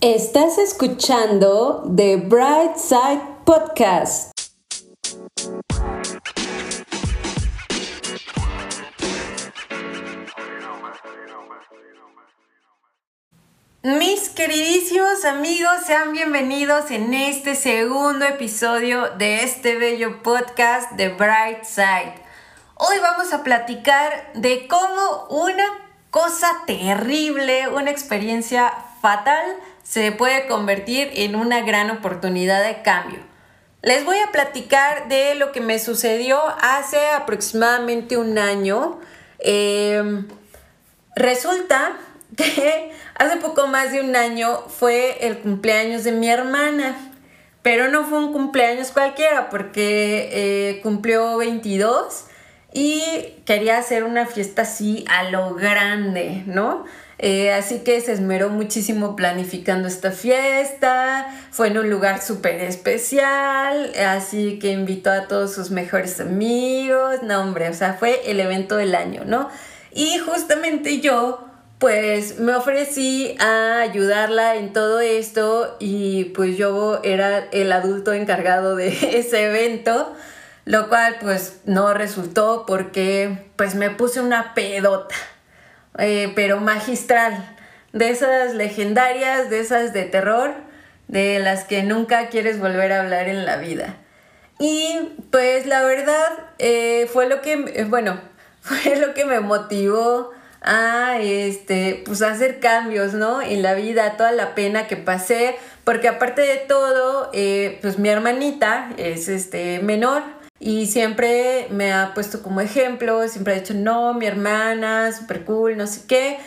Estás escuchando The Bright Side Podcast. Mis queridísimos amigos, sean bienvenidos en este segundo episodio de este bello podcast de Bright Side. Hoy vamos a platicar de cómo una cosa terrible, una experiencia fatal, se puede convertir en una gran oportunidad de cambio. Les voy a platicar de lo que me sucedió hace aproximadamente un año. Em, resulta que hace poco más de un año fue el cumpleaños de mi hermana, pero no fue un cumpleaños cualquiera porque eh, cumplió 22 y quería hacer una fiesta así a lo grande, ¿no? Eh, así que se esmeró muchísimo planificando esta fiesta, fue en un lugar súper especial, así que invitó a todos sus mejores amigos, no hombre, o sea, fue el evento del año, ¿no? Y justamente yo, pues me ofrecí a ayudarla en todo esto y pues yo era el adulto encargado de ese evento lo cual pues no resultó porque pues me puse una pedota. Eh, pero magistral, de esas legendarias, de esas de terror, de las que nunca quieres volver a hablar en la vida. Y pues la verdad eh, fue lo que, eh, bueno, fue lo que me motivó a este, pues hacer cambios, ¿no? En la vida, toda la pena que pasé, porque aparte de todo, pues mi hermanita es este menor, y siempre me ha puesto como ejemplo, siempre ha dicho, no, mi hermana, súper cool, no sé qué.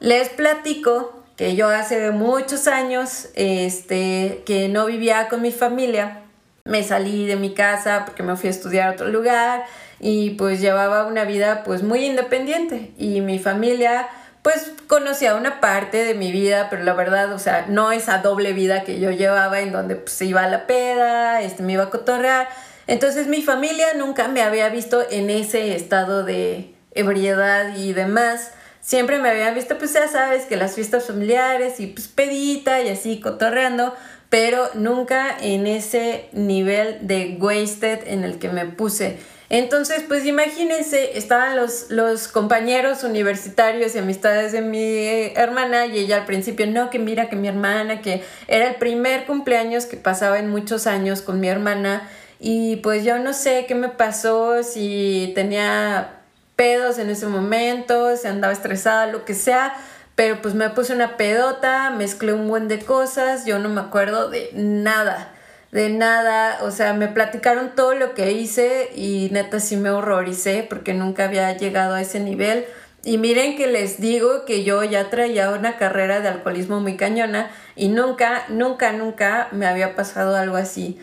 Les platico que yo hace muchos años, este, que no vivía con mi familia, me salí de mi casa porque me fui a estudiar a otro lugar y pues llevaba una vida pues muy independiente y mi familia pues conocía una parte de mi vida, pero la verdad, o sea, no esa doble vida que yo llevaba en donde pues iba a la peda, este, me iba a cotorrear, entonces mi familia nunca me había visto en ese estado de ebriedad y demás. Siempre me habían visto, pues ya sabes, que las fiestas familiares y pues pedita y así cotorreando, pero nunca en ese nivel de wasted en el que me puse. Entonces, pues imagínense, estaban los, los compañeros universitarios y amistades de mi hermana y ella al principio, no, que mira que mi hermana, que era el primer cumpleaños que pasaba en muchos años con mi hermana y pues yo no sé qué me pasó, si tenía pedos en ese momento, si andaba estresada, lo que sea, pero pues me puse una pedota, mezclé un buen de cosas, yo no me acuerdo de nada, de nada, o sea, me platicaron todo lo que hice y neta sí me horroricé porque nunca había llegado a ese nivel. Y miren que les digo que yo ya traía una carrera de alcoholismo muy cañona y nunca, nunca, nunca me había pasado algo así.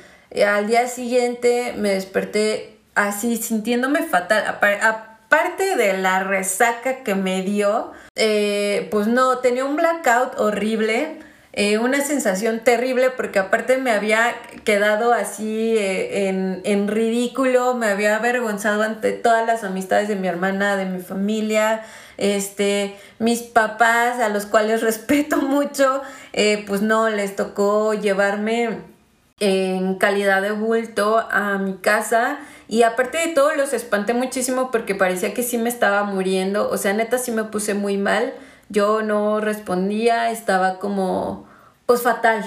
Al día siguiente me desperté así sintiéndome fatal. Aparte de la resaca que me dio, eh, pues no, tenía un blackout horrible. Eh, una sensación terrible porque aparte me había quedado así en, en, ridículo, me había avergonzado ante todas las amistades de mi hermana, de mi familia, este, mis papás a los cuales respeto mucho, pues no, les tocó llevarme en calidad de bulto a mi casa y aparte de todo los espanté muchísimo porque parecía que sí me estaba muriendo, o sea, neta sí me puse muy mal, yo no respondía, estaba como pues fatal,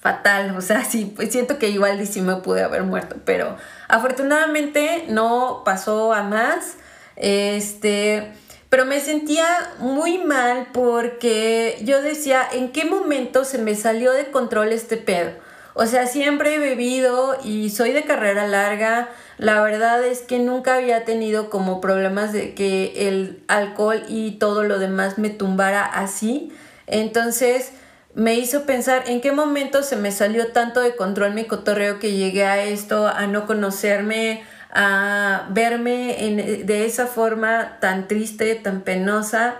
fatal, o sea, sí, pues siento que igual sí me pude haber muerto, pero afortunadamente no pasó a más, este, pero me sentía muy mal porque yo decía, ¿en qué momento se me salió de control este pedo? O sea, siempre he bebido y soy de carrera larga. La verdad es que nunca había tenido como problemas de que el alcohol y todo lo demás me tumbara así. Entonces me hizo pensar en qué momento se me salió tanto de control mi cotorreo que llegué a esto, a no conocerme, a verme en, de esa forma tan triste, tan penosa.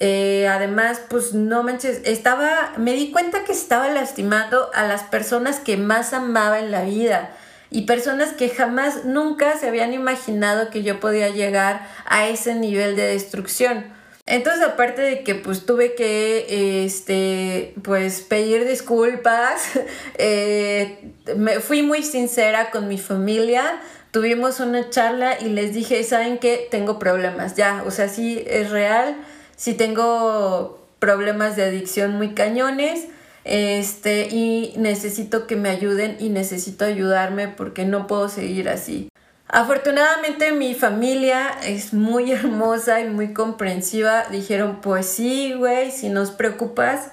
Eh, además, pues no manches, estaba, me di cuenta que estaba lastimando a las personas que más amaba en la vida. Y personas que jamás nunca se habían imaginado que yo podía llegar a ese nivel de destrucción. Entonces, aparte de que pues tuve que este pues pedir disculpas, eh, me fui muy sincera con mi familia, tuvimos una charla y les dije, ¿saben qué? Tengo problemas, ya, o sea, sí es real, sí tengo problemas de adicción muy cañones, este, y necesito que me ayuden y necesito ayudarme porque no puedo seguir así. Afortunadamente mi familia es muy hermosa y muy comprensiva. Dijeron, pues sí, güey, si nos preocupas,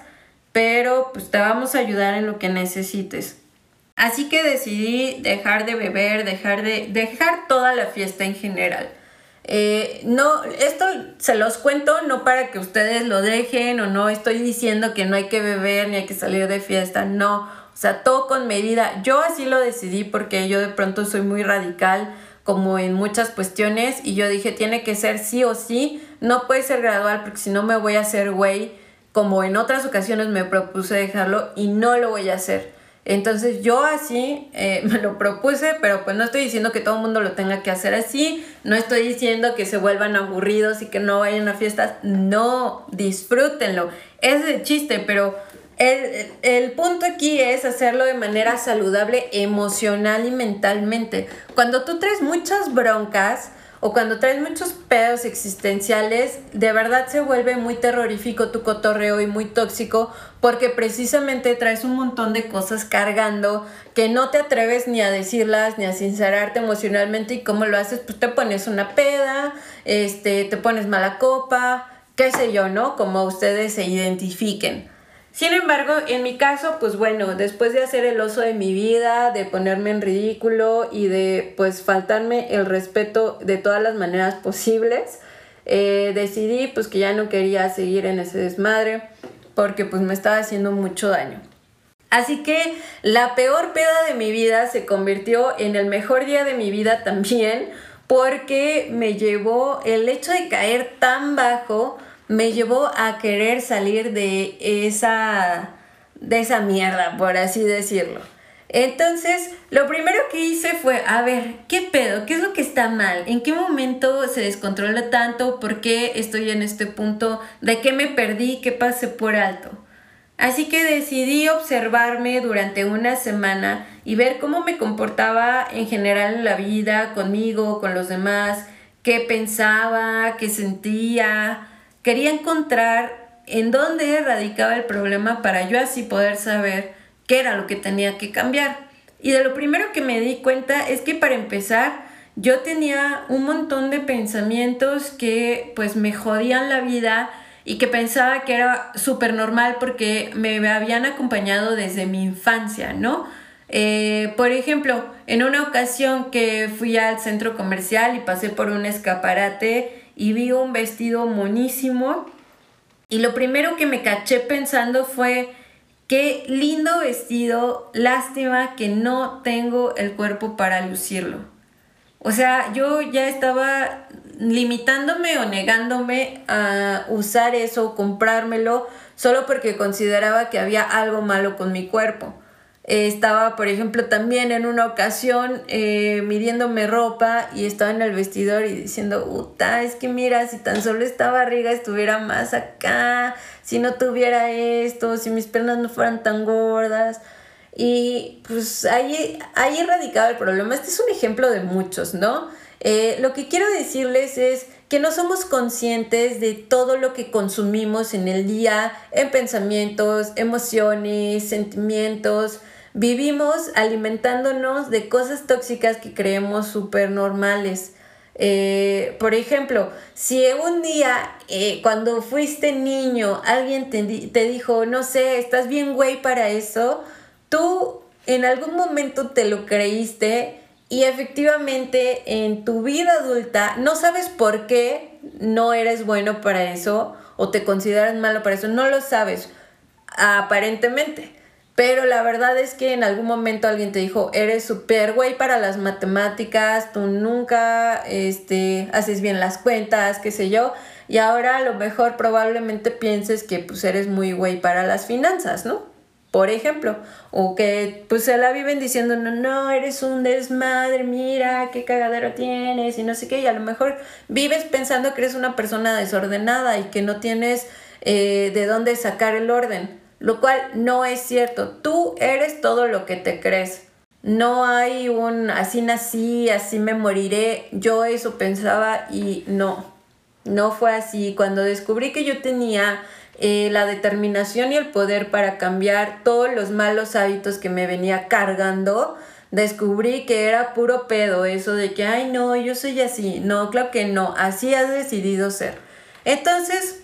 pero pues te vamos a ayudar en lo que necesites. Así que decidí dejar de beber, dejar de dejar toda la fiesta en general. Eh, no, esto se los cuento no para que ustedes lo dejen o no estoy diciendo que no hay que beber ni hay que salir de fiesta, no, o sea, todo con medida. Yo así lo decidí porque yo de pronto soy muy radical como en muchas cuestiones y yo dije, tiene que ser sí o sí, no puede ser gradual porque si no me voy a hacer güey, como en otras ocasiones me propuse dejarlo y no lo voy a hacer. Entonces yo así eh, me lo propuse, pero pues no estoy diciendo que todo el mundo lo tenga que hacer así, no estoy diciendo que se vuelvan aburridos y que no vayan a fiestas, no, disfrútenlo, es de chiste, pero el, el, punto aquí es hacerlo de manera saludable emocional y mentalmente. Cuando tú traes muchas broncas, o cuando traes muchos pedos existenciales, de verdad se vuelve muy terrorífico tu cotorreo y muy tóxico porque precisamente traes un montón de cosas cargando que no te atreves ni a decirlas ni a sincerarte emocionalmente y cómo lo haces, pues te pones una peda, este, te pones mala copa, qué sé yo, ¿no? Como ustedes se identifiquen. Sin embargo, en mi caso, pues bueno, después de hacer el oso de mi vida, de ponerme en ridículo y de pues faltarme el respeto de todas las maneras posibles, eh, decidí pues que ya no quería seguir en ese desmadre porque pues me estaba haciendo mucho daño. Así que la peor peda de mi vida se convirtió en el mejor día de mi vida también porque me llevó el hecho de caer tan bajo me llevó a querer salir de esa, de esa mierda, por así decirlo. Entonces, lo primero que hice fue, a ver, ¿qué pedo? ¿Qué es lo que está mal? ¿En qué momento se descontrola tanto? ¿Por qué estoy en este punto? ¿De qué me perdí? ¿Qué pasé por alto? Así que decidí observarme durante una semana y ver cómo me comportaba en general en la vida, conmigo, con los demás, qué pensaba, qué sentía, Quería encontrar en dónde radicaba el problema para yo así poder saber qué era lo que tenía que cambiar. Y de lo primero que me di cuenta es que para empezar yo tenía un montón de pensamientos que pues me jodían la vida y que pensaba que era súper normal porque me habían acompañado desde mi infancia, ¿no? Eh, por ejemplo, en una ocasión que fui al centro comercial y pasé por un escaparate y vi un vestido monísimo y lo primero que me caché pensando fue, qué lindo vestido, lástima que no tengo el cuerpo para lucirlo. O sea, yo ya estaba limitándome o negándome a usar eso, comprármelo, solo porque consideraba que había algo malo con mi cuerpo estaba, por ejemplo, también en una ocasión eh, midiéndome ropa y estaba en el vestidor y diciendo, puta, es que mira, si tan solo esta barriga estuviera más acá, si no tuviera esto, si mis piernas no fueran tan gordas. Y pues ahí, ahí radicaba el problema. Este es un ejemplo de muchos, ¿no? Eh, lo que quiero decirles es que no somos conscientes de todo lo que consumimos en el día, en pensamientos, emociones, sentimientos, Vivimos alimentándonos de cosas tóxicas que creemos súper normales. Eh, por ejemplo, si un día eh, cuando fuiste niño alguien te, te dijo, no sé, estás bien güey para eso, tú en algún momento te lo creíste y efectivamente en tu vida adulta no sabes por qué no eres bueno para eso o te consideras malo para eso, no lo sabes aparentemente. Pero la verdad es que en algún momento alguien te dijo, eres súper güey para las matemáticas, tú nunca este, haces bien las cuentas, qué sé yo. Y ahora a lo mejor probablemente pienses que pues eres muy güey para las finanzas, ¿no? por ejemplo, o que pues se la viven diciendo, no, no, eres un desmadre, mira qué cagadero tienes y no sé qué, y a lo mejor vives pensando que eres una persona desordenada y que no tienes eh, de dónde sacar el orden, lo cual no es cierto, tú eres todo lo que te crees. No hay un así nací, así me moriré. Yo eso pensaba y no, no fue así. Cuando descubrí que yo tenía eh, la determinación y el poder para cambiar todos los malos hábitos que me venía cargando, descubrí que era puro pedo eso de que, ay no, yo soy así. No, claro que no, así has decidido ser. Entonces,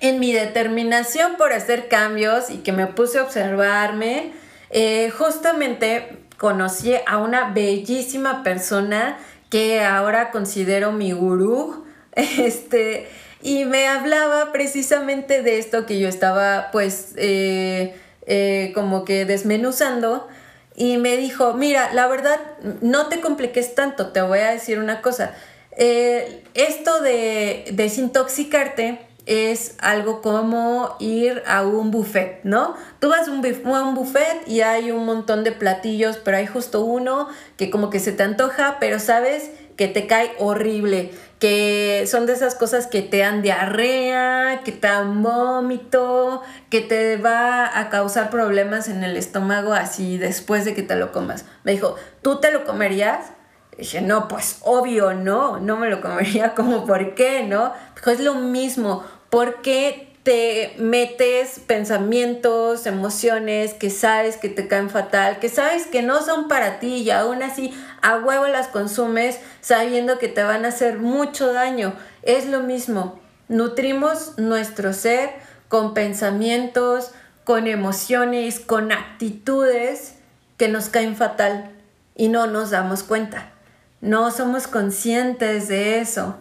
en mi determinación por hacer cambios y que me puse a observarme, eh, justamente conocí a una bellísima persona que ahora considero mi gurú. Este, y me hablaba precisamente de esto que yo estaba pues eh, eh, como que desmenuzando y me dijo, mira, la verdad, no te compliques tanto, te voy a decir una cosa. Esto de desintoxicarte es algo como ir a un buffet, ¿no? Tú vas a un, buffet y hay un montón de platillos, pero hay justo uno que como que se te antoja, pero sabes que te cae horrible que son de esas cosas que te dan diarrea, que te dan vómito, que te va a causar problemas en el estómago así después de que te lo comas. Me dijo, ¿tú te lo comerías? dije, no, pues obvio, no, no me lo comería, como, ¿por qué, no? Dijo, es lo mismo, ¿por qué te metes pensamientos, emociones que sabes que te caen fatal, que sabes que no son para ti y aún así a huevo las consumes sabiendo que te van a hacer mucho daño. Es lo mismo, nutrimos nuestro ser con pensamientos, con emociones, con actitudes que nos caen fatal y no nos damos cuenta. No somos conscientes de eso.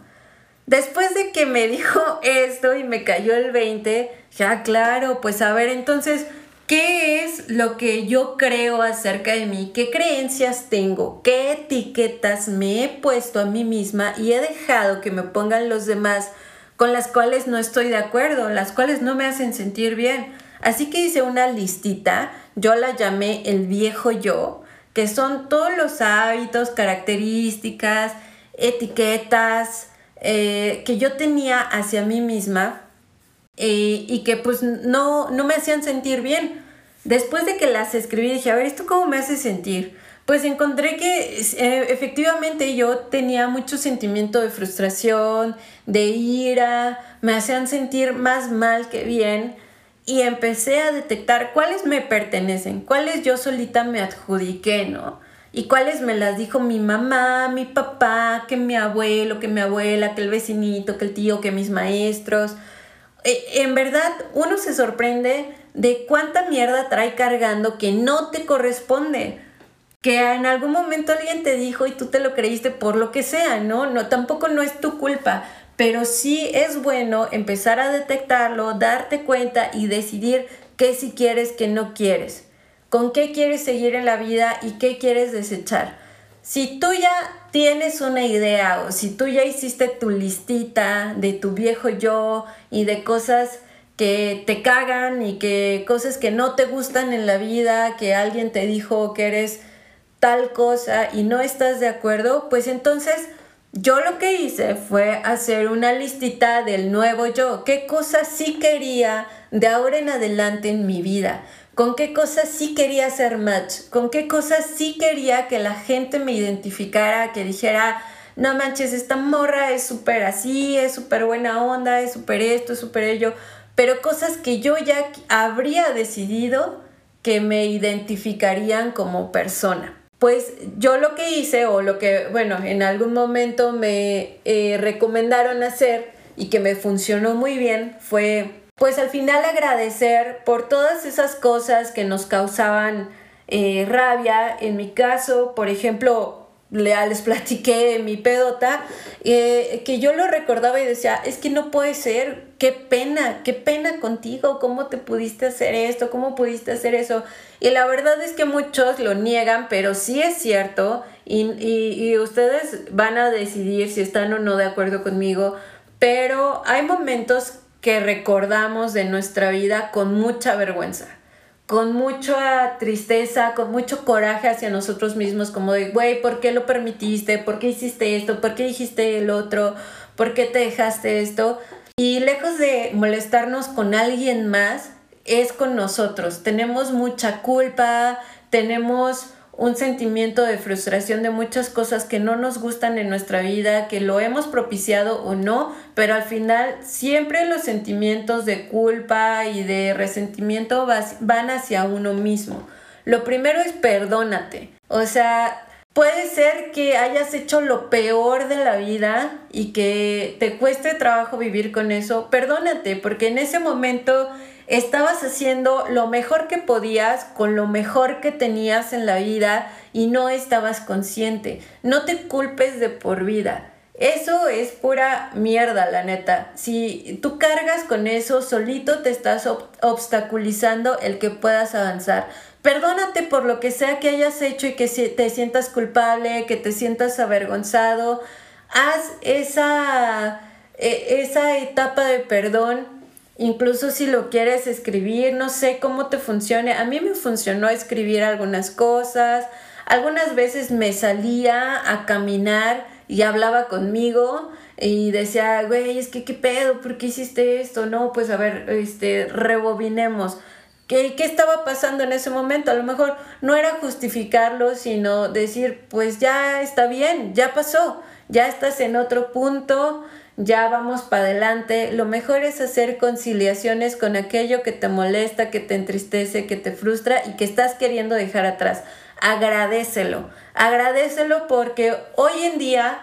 Después de que me dijo esto y me cayó el 20, ya claro, pues a ver, entonces, ¿qué es lo que yo creo acerca de mí? ¿Qué creencias tengo? ¿Qué etiquetas me he puesto a mí misma y he dejado que me pongan los demás con las cuales no estoy de acuerdo, las cuales no me hacen sentir bien? Así que hice una listita, yo la llamé el viejo yo, que son todos los hábitos, características, etiquetas, eh, que yo tenía hacia mí misma eh, y que pues no, no me hacían sentir bien. Después de que las escribí dije, a ver, ¿esto cómo me hace sentir? Pues encontré que eh, efectivamente yo tenía mucho sentimiento de frustración, de ira, me hacían sentir más mal que bien y empecé a detectar cuáles me pertenecen, cuáles yo solita me adjudiqué, ¿no? Y cuáles me las dijo mi mamá, mi papá, que mi abuelo, que mi abuela, que el vecinito, que el tío, que mis maestros. E, en verdad, uno se sorprende de cuánta mierda trae cargando que no te corresponde. Que en algún momento alguien te dijo y tú te lo creíste por lo que sea, ¿no? No, tampoco no es tu culpa, pero sí es bueno empezar a detectarlo, darte cuenta y decidir qué si quieres, qué no quieres con qué quieres seguir en la vida y qué quieres desechar. Si tú ya tienes una idea o si tú ya hiciste tu listita de tu viejo yo y de cosas que te cagan y que cosas que no te gustan en la vida, que alguien te dijo que eres tal cosa y no estás de acuerdo, pues entonces yo lo que hice fue hacer una listita del nuevo yo, qué cosas sí quería de ahora en adelante en mi vida con qué cosas sí quería hacer match, con qué cosas sí quería que la gente me identificara, que dijera, no manches, esta morra es súper así, es súper buena onda, es súper esto, es súper ello, pero cosas que yo ya habría decidido que me identificarían como persona. Pues yo lo que hice, o lo que, bueno, en algún momento me eh, recomendaron hacer y que me funcionó muy bien, fue pues al final agradecer por todas esas cosas que nos causaban eh, rabia. En mi caso, por ejemplo, les platiqué mi pedota, eh, que yo lo recordaba y decía, es que no puede ser, qué pena, qué pena contigo, cómo te pudiste hacer esto, cómo pudiste hacer eso. Y la verdad es que muchos lo niegan, pero sí es cierto y, y ustedes van a decidir si están o no de acuerdo conmigo, pero hay momentos que recordamos de nuestra vida con mucha vergüenza. con mucha tristeza, con mucho coraje hacia nosotros mismos, como de, güey, ¿por qué lo permitiste? ¿Por qué hiciste esto? ¿Por qué dijiste el otro? ¿Por qué te dejaste esto? Y lejos de molestarnos con alguien más, es con nosotros. Tenemos mucha culpa, tenemos un sentimiento de frustración de muchas cosas que no nos gustan en nuestra vida, que lo hemos propiciado o no, pero al final siempre los sentimientos de culpa y de resentimiento van hacia uno mismo. Lo primero es perdónate. O sea, puede ser que hayas hecho lo peor de la vida y que te cueste trabajo vivir con eso. Perdónate, porque en ese momento estabas haciendo lo mejor que podías con lo mejor que tenías en la vida y no estabas consciente. No te culpes de por vida. Eso es pura mierda, la neta. Si tú cargas con eso, solito te estás obstaculizando el que puedas avanzar. Perdónate por lo que sea que hayas hecho y que te sientas culpable, que te sientas avergonzado. Haz esa, e, esa etapa de perdón Incluso si lo quieres escribir, no sé cómo te funcione. A mí me funcionó escribir algunas cosas. Algunas veces me salía a caminar y hablaba conmigo y decía, güey, es que qué pedo, ¿por qué hiciste esto? No, pues a ver, este, rebobinemos. ¿Qué, ¿Qué estaba pasando en ese momento? A lo mejor no era justificarlo, sino decir, pues ya está bien, ya pasó, ya estás en otro punto, ya vamos para adelante. Lo mejor es hacer conciliaciones con aquello que te molesta, que te entristece, que te frustra y que estás queriendo dejar atrás. Agradecelo, agradecelo porque hoy en día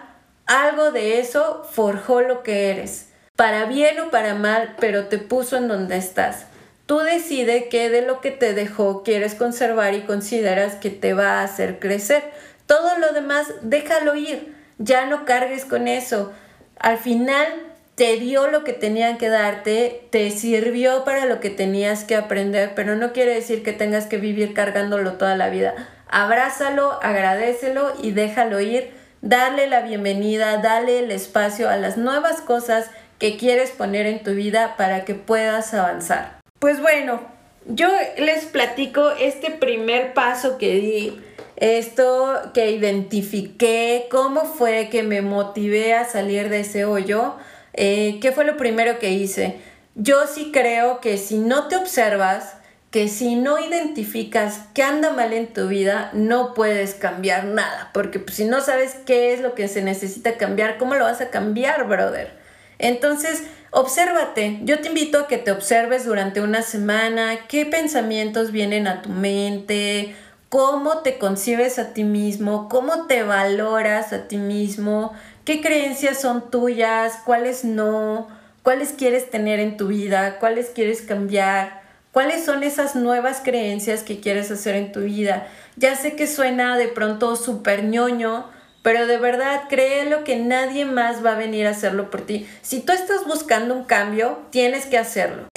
algo de eso forjó lo que eres, para bien o para mal, pero te puso en donde estás. Tú decides qué de lo que te dejó quieres conservar y consideras que te va a hacer crecer. Todo lo demás, déjalo ir. Ya no cargues con eso al final te dio lo que tenían que darte, te sirvió para lo que tenías que aprender, pero no quiere decir que tengas que vivir cargándolo toda la vida. Abrázalo, agradecelo y déjalo ir. Darle la bienvenida, dale el espacio a las nuevas cosas que quieres poner en tu vida para que puedas avanzar. Pues bueno, yo les platico este primer paso que di esto que identifiqué, cómo fue que me motivé a salir de ese hoyo, eh, qué fue lo primero que hice. Yo sí creo que si no te observas, que si no identificas qué anda mal en tu vida, no puedes cambiar nada, porque pues, si no sabes qué es lo que se necesita cambiar, ¿cómo lo vas a cambiar, brother? Entonces, obsérvate. Yo te invito a que te observes durante una semana, qué pensamientos vienen a tu mente, cómo te concibes a ti mismo, cómo te valoras a ti mismo, qué creencias son tuyas, cuáles no, cuáles quieres tener en tu vida, cuáles quieres cambiar, cuáles son esas nuevas creencias que quieres hacer en tu vida. Ya sé que suena de pronto súper ñoño, pero de verdad créelo que nadie más va a venir a hacerlo por ti. Si tú estás buscando un cambio, tienes que hacerlo.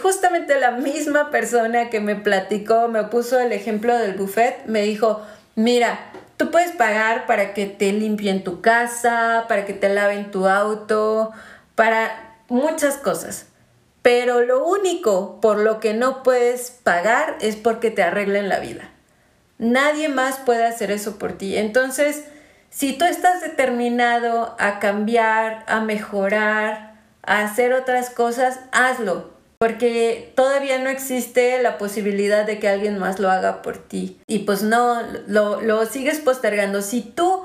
justamente la misma persona que me platicó, me puso el ejemplo del buffet, me dijo, mira, tú puedes pagar para que te limpien tu casa, para que te laven tu auto, para muchas cosas. Pero lo único por lo que no puedes pagar es porque te arreglen la vida. Nadie más puede hacer eso por ti. Entonces, si tú estás determinado a cambiar, a mejorar, a hacer otras cosas, hazlo, porque todavía no existe la posibilidad de que alguien más lo haga por ti. Y pues no, lo, lo sigues postergando. Si tú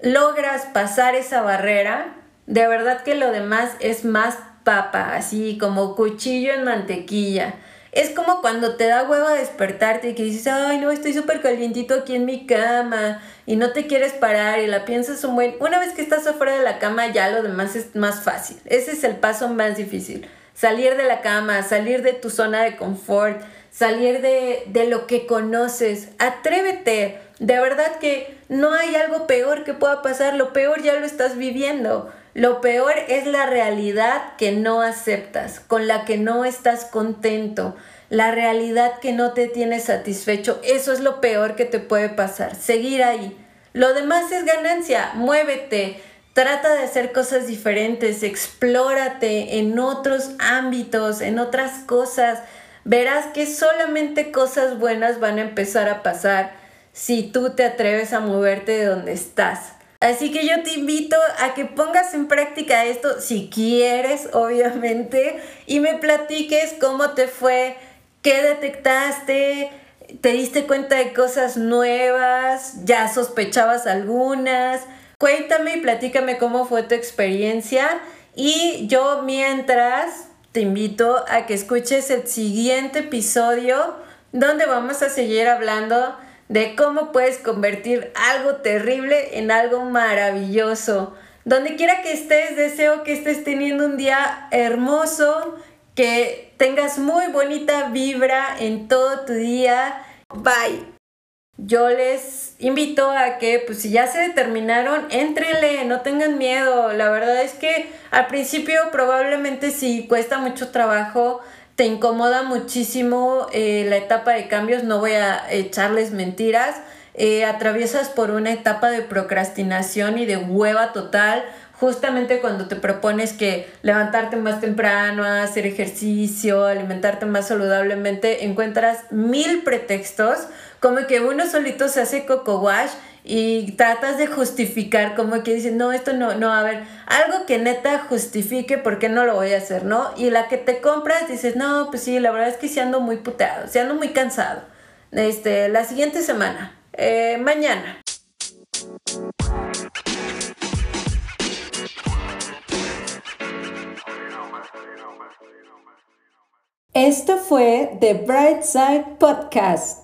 logras pasar esa barrera, de verdad que lo demás es más papa, así como cuchillo en mantequilla. Es como cuando te da hueva despertarte y que dices, ay, no, estoy súper calientito aquí en mi cama y no te quieres parar y la piensas un buen... Una vez que estás afuera de la cama ya lo demás es más fácil. Ese es el paso más difícil. Salir de la cama, salir de tu zona de confort, salir de, de lo que conoces. Atrévete. De verdad que no hay algo peor que pueda pasar. Lo peor ya lo estás viviendo. Lo peor es la realidad que no aceptas, con la que no estás contento, la realidad que no te tiene satisfecho. Eso es lo peor que te puede pasar, seguir ahí. Lo demás es ganancia, muévete, trata de hacer cosas diferentes, explórate en otros ámbitos, en otras cosas. verás que solamente cosas buenas van a empezar a pasar si tú te atreves a moverte de donde estás. Así que yo te invito a que pongas en práctica esto si quieres, obviamente, y me platiques cómo te fue, qué detectaste, te diste cuenta de cosas nuevas, ya sospechabas algunas. Cuéntame y platícame cómo fue tu experiencia. Y yo mientras te invito a que escuches el siguiente episodio donde vamos a seguir hablando de cómo puedes convertir algo terrible en algo maravilloso. Donde quiera que estés, deseo que estés teniendo un día hermoso, que tengas muy bonita vibra en todo tu día. Bye. Yo les invito a que, pues si ya se determinaron, entrenle, no tengan miedo. La verdad es que al principio probablemente si cuesta mucho trabajo, te incomoda muchísimo eh, la etapa de cambios, no voy a echarles mentiras. Eh, atraviesas por una etapa de procrastinación y de hueva total justamente cuando te propones que levantarte más temprano, hacer ejercicio, alimentarte más saludablemente, encuentras mil pretextos, como que uno solito se hace coco wash y tratas de justificar como que dices, no, esto no, no, a ver, algo que neta justifique por qué no lo voy a hacer, ¿no? Y la que te compras dices, no, pues sí, la verdad es que sí ando muy puteado, sí ando muy cansado. Este, la siguiente semana, eh, mañana. Esto fue The Bright Side Podcast.